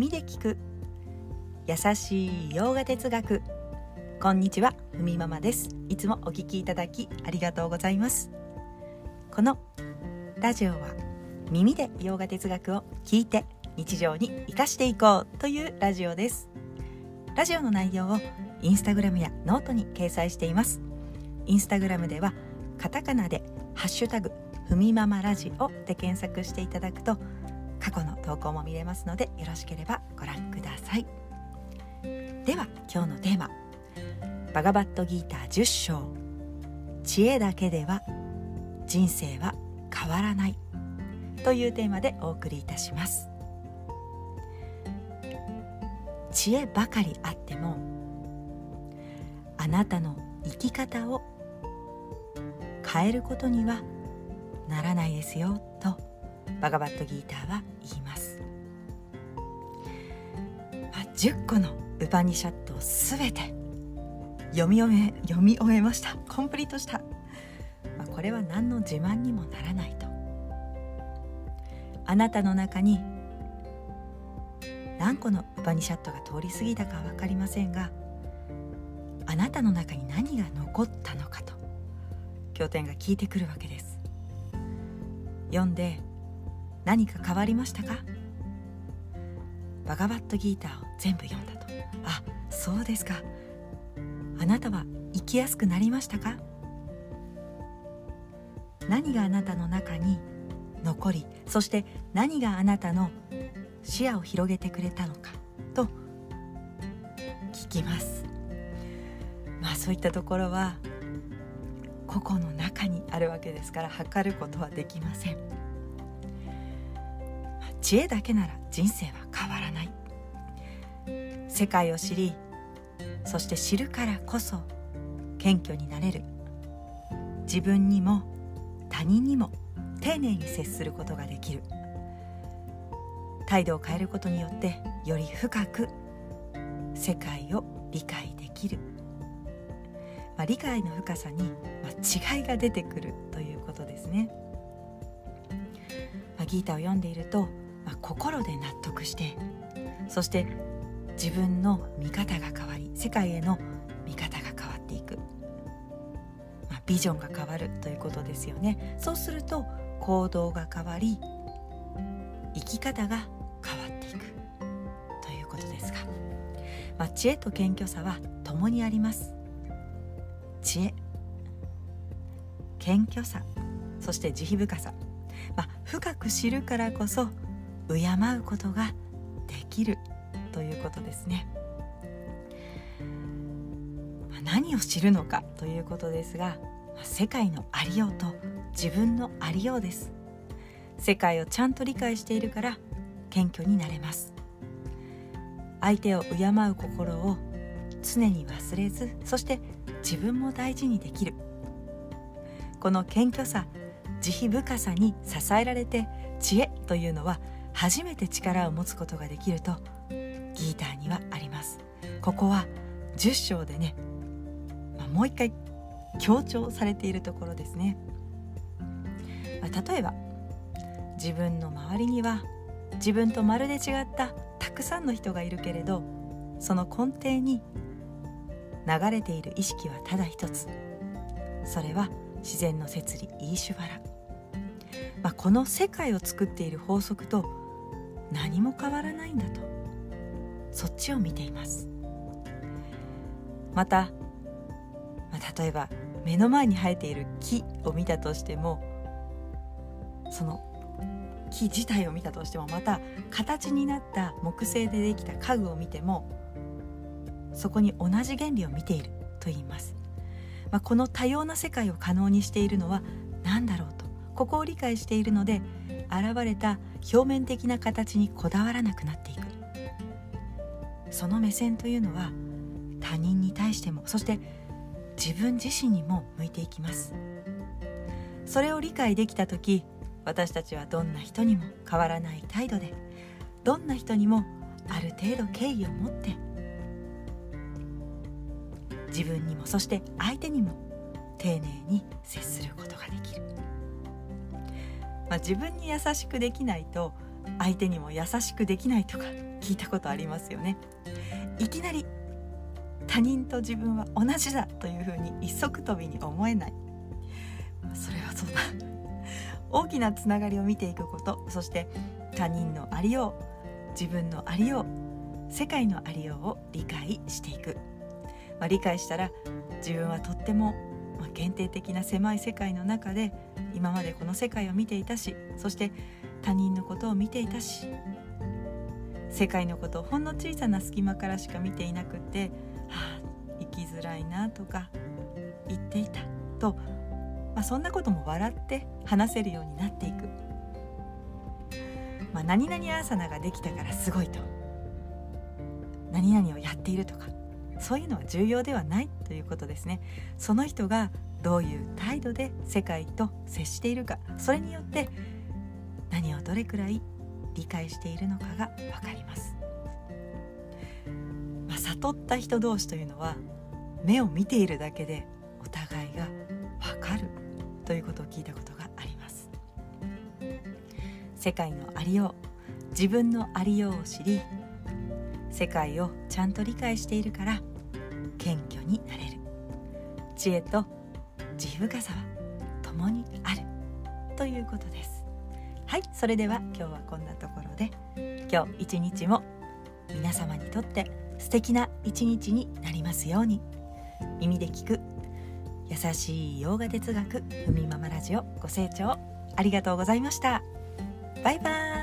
耳で聞く。優しいヨガ哲学。こんにちはふみママです。いつもお聞きいただきありがとうございます。このラジオは耳でヨガ哲学を聞いて日常に生かしていこうというラジオです。ラジオの内容をインスタグラムやノートに掲載しています。インスタグラムではカタカナでハッシュタグふみママラジオで検索していただくと過去の投稿も見れますのでよろしければご覧ください。では今日のテーマ。バガバットギーター10章。知恵だけでは人生は変わらない。というテーマでお送りいたします。知恵ばかりあってもあなたの生き方を変えることにはならないですよとバガバットギーターは10個のウパニシャットを全て読み終え読み終えました。コンプリートした、まあ、これは何の自慢にもならないと。あなたの中に何個のウパニシャットが通り過ぎたか分かりませんがあなたの中に何が残ったのかと経典が聞いてくるわけです。読んで何か変わりましたか？バガバットギーターを全部読んだと。あそうですか。あなたは生きやすくなりましたか？何があなたの中に残りそして何があなたの視野を広げてくれたのかと聞きます。まあそういったところは個々の中にあるわけですから測ることはできません。知恵だけなら人生は変わらない。世界を知りそして知るからこそ謙虚になれる。自分にも他人にも丁寧に接することができる。態度を変えることによってより深く世界を理解できる、まあ、理解の深さに、ま、違いが出てくるということですね、まあ、ギータを読んでいると、まあ、心で納得してそして自分の見方が変わり世界への見方が変わっていく、まあ、ビジョンが変わるということですよね。そうすると行動が変わり生き方が変わっていく。ということですが、まあ、知恵と謙虚さは共にあります。知恵。謙虚さ。そして慈悲深さ、まあ、深く知るからこそ敬うことができるということですね、まあ、何を知るのかということですが、世界のありようと自分のありようです。世界をちゃんと理解しているから謙虚になれます。相手を敬う心を常に忘れずそして自分も大事にできる。この謙虚さ慈悲深さに支えられて知恵というのは初めて力を持つことができるとギーターにはあります。ここは10章でね、まあ、もう一回強調されているところですね、まあ、例えば自分の周りには自分とまるで違ったたくさんの人がいるけれどその根底に流れている意識はただ一つ。それは自然の摂理イーシュバラ、まあ、この世界を作っている法則と何も変わらないんだと。そっちを見ています。また、まあ、例えば目の前に生えている木を見たとしてもその木自体を見たとしてもまた形になった木製でできた家具を見てもそこに同じ原理を見ていると言います、まあ、この多様な世界を可能にしているのは何だろうとここを理解しているので現れた表面的な形にこだわらなくなっていく。その目線というのは他人に対してもそして自分自身にも向いていきます。それを理解できた時私たちはどんな人にも変わらない態度でどんな人にもある程度敬意を持って自分にもそして相手にも丁寧に接することができる、まあ、自分に優しくできないと相手にも優しくできないとか聞いたことありますよね。いきなり他人と自分は同じだというふうに一足飛びに思えない。それはそうだ。大きなつながりを見ていくことそして他人のありよう自分のありよう世界のありようを理解していく、まあ、理解したら自分はとってもま限定的な狭い世界の中で今までこの世界を見ていたしそして他人のことを見ていたし世界のことをほんの小さな隙間からしか見ていなくって「はあ生きづらいな」とか言っていたと、まあ、そんなことも笑って話せるようになっていく。まあ、何々アーサナができたからすごいと何々をやっているとかそういうのは重要ではないということですね。その人がどういう態度で世界と接しているかそれによって何をどれくらい理解しているのかが分かります、まあ、悟った人同士というのは目を見ているだけでお互いが分かるということを聞いたことがあります。世界のありよう自分のありようを知り世界をちゃんと理解しているから謙虚になれる。知恵と慈悲深さは共にある。ということです。はいそれでは今日はこんなところで。今日一日も皆様にとって素敵な一日になりますように。耳で聞く優しい洋画哲学ふみママラジオご清聴ありがとうございました。バイバーイ。